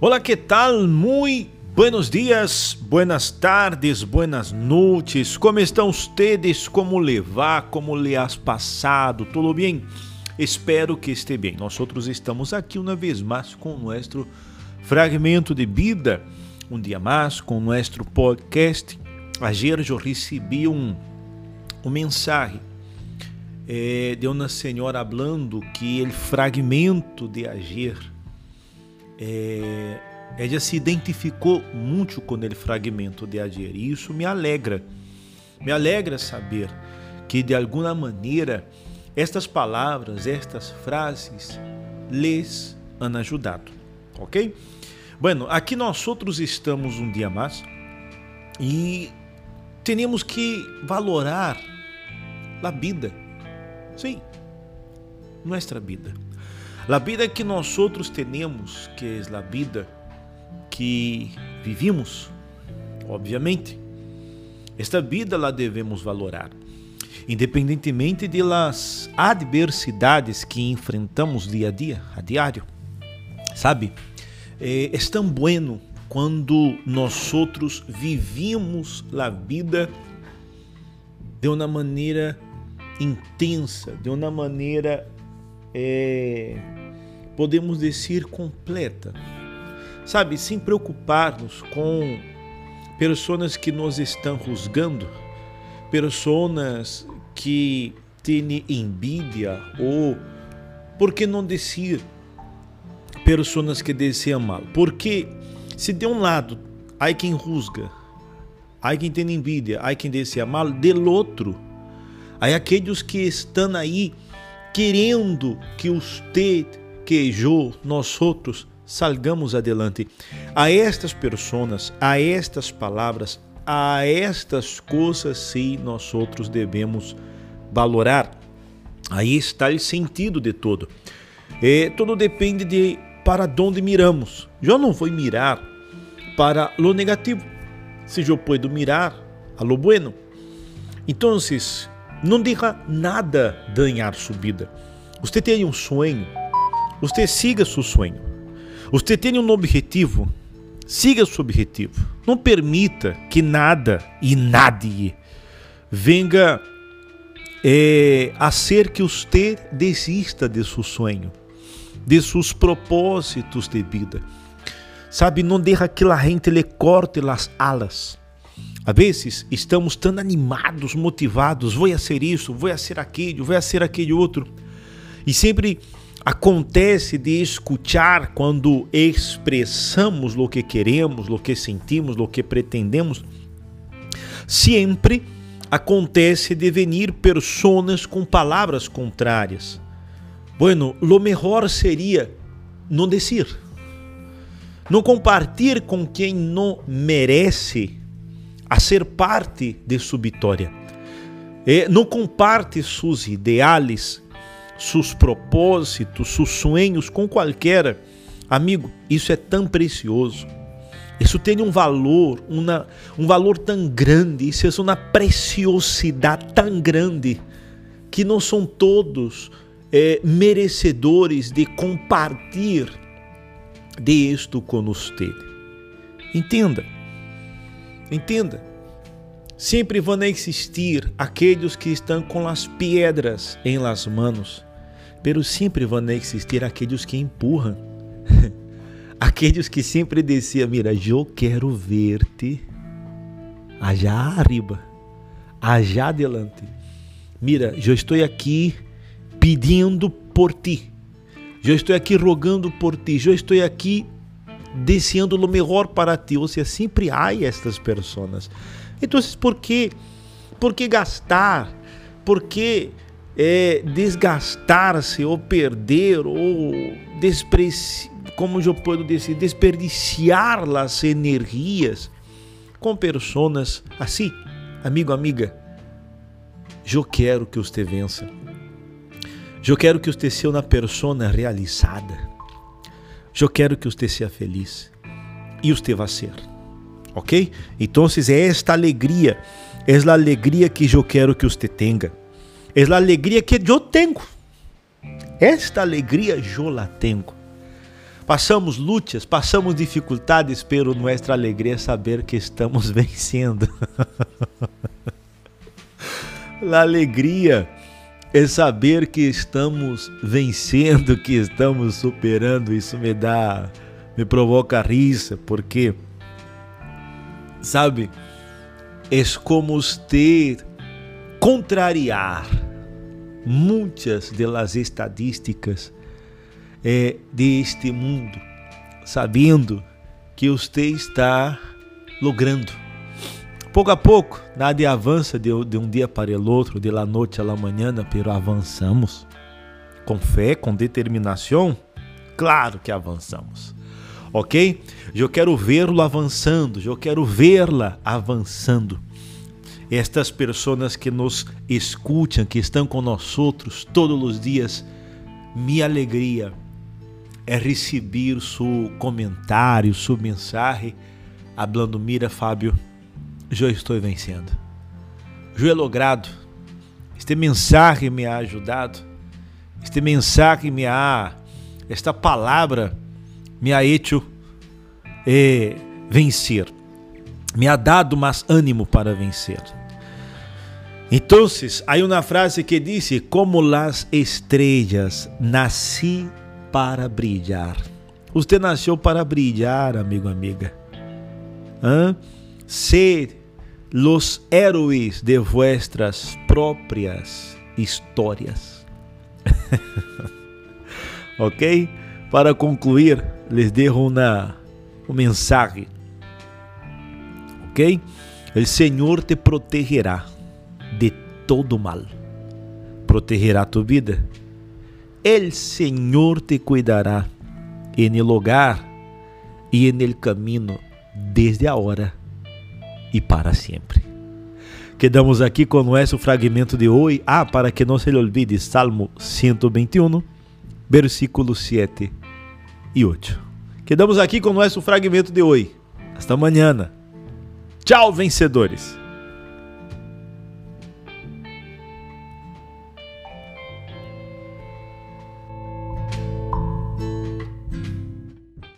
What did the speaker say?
Olá, que tal? Muito buenos dias, buenas tardes, buenas noites. Como estão vocês? Como levar? Como lhe has passado? Tudo bem? Espero que esteja bem. Nós outros estamos aqui uma vez mais com o nosso fragmento de vida. Um dia mais com o nosso podcast. Ayer eu recebi um, um mensagem eh, de uma senhora falando que o fragmento de ayer é, ela se identificou muito com o fragmento de ayer e isso me alegra. Me alegra saber que de alguma maneira estas palavras, estas frases lhes han ajudado, ok? Bueno, aqui nós outros estamos um dia mais e temos que valorar a vida, sim, nossa vida. A vida que nós outros temos, que é a vida que vivimos, obviamente, esta vida la devemos valorar, independentemente de las adversidades que enfrentamos dia a dia, a diário. Sabe, é, é tão bueno quando nós outros vivimos a vida de uma maneira intensa, de uma maneira é, podemos dizer, completa. Sabe, sem preocupar-nos com pessoas que nos estão rusgando, pessoas que têm envidia ou, por que não dizer, pessoas que desejam mal. Porque se de um lado há quem rusga, há quem tem envidia, há quem deseja mal, do outro, há aqueles que estão aí querendo que você, que eu, nós outros, salgamos adelante. A estas pessoas, a estas palavras, a estas coisas, sim, nós outros devemos valorar. Aí está o sentido de tudo. É, tudo depende de para onde miramos. Eu não vou mirar para lo negativo, se eu puedo mirar a lo bueno. Então, não deixa nada danhar sua vida. Você tem um sonho, você siga seu sonho. Você tem um objetivo, siga seu objetivo. Não permita que nada e nadie venha é, a ser que você desista de seu sonho, de seus propósitos de vida. Sabe, não deixa que a gente lhe corte as alas às vezes estamos tão animados, motivados, vou a ser isso, vou a ser aquilo, vou a ser aquele outro. E sempre acontece de escutar quando expressamos o que queremos, o que sentimos, o que pretendemos. Sempre acontece de venir pessoas com palavras contrárias. Bueno, lo melhor seria não dizer, não compartilhar com quem não merece a ser parte de sua vitória. Não comparte seus ideais, seus propósitos, seus sonhos com qualquer amigo. Isso é tão precioso. Isso tem um valor, uma, um valor tão grande, isso é uma preciosidade tão grande que não são todos é, merecedores de compartilhar de isto com você. Entenda. Entenda. Sempre vão existir aqueles que estão com as pedras em las manos, pero sempre vão existir aqueles que empurram. aqueles que sempre diziam: Mira, eu quero ver-te allá arriba, allá adelante. Mira, eu estou aqui pedindo por ti. Eu estou aqui rogando por ti. Eu estou aqui deseando o melhor para ti. Ou seja, sempre há estas pessoas. Então, por que, por que gastar? Por que é, desgastar-se ou perder ou despreciar? como eu posso dizer, desperdiciar as energias com pessoas assim, amigo, amiga. Eu quero que você vença. Eu quero que você seja uma pessoa realizada. Eu quero que você seja feliz e você vai ser. Ok? Então, é esta alegria, é a alegria que eu quero que você tenha. É a alegria que eu tenho. Esta alegria eu la tenho. Passamos lutas, passamos dificuldades, pero nossa alegria é saber que estamos vencendo. a alegria é saber que estamos vencendo, que estamos superando. Isso me dá, me provoca risa, porque, sabe, é como ter contrariar muitas das estatísticas é, deste mundo, sabendo que você está logrando. Pouco a pouco, nada avança de, de um dia para o outro, de la noite à la manhã, pero avançamos. Com fé, com determinação, claro que avançamos. Ok? Eu quero vê-lo avançando, eu quero vê-la avançando. Estas pessoas que nos escutam, que estão outros todos os dias, minha alegria é receber seu comentário, sua mensagem, hablando, mira, Fábio, eu estou vencendo. Eu he logrado. Este mensagem me ha ajudado. Este mensagem me ha, esta palavra me ha hecho eh, vencer. Me ha dado mais ânimo para vencer. Então, há uma frase que diz: Como las estrelas, nasci para brilhar. Você nasceu para brilhar, amigo, amiga. Hã? Ser los héroes de vuestras próprias histórias. ok? Para concluir, les dejo uma, uma mensagem. Ok? O Senhor te protegerá de todo mal. Protegerá tu vida el Senhor te cuidará en el hogar e en el camino desde agora e para sempre. Quedamos aqui com nosso fragmento de hoje. Ah, para que não se lhe olvide, Salmo 121, versículos 7 e 8. Quedamos aqui com nosso fragmento de hoje. Hasta amanhã. Tchau, vencedores!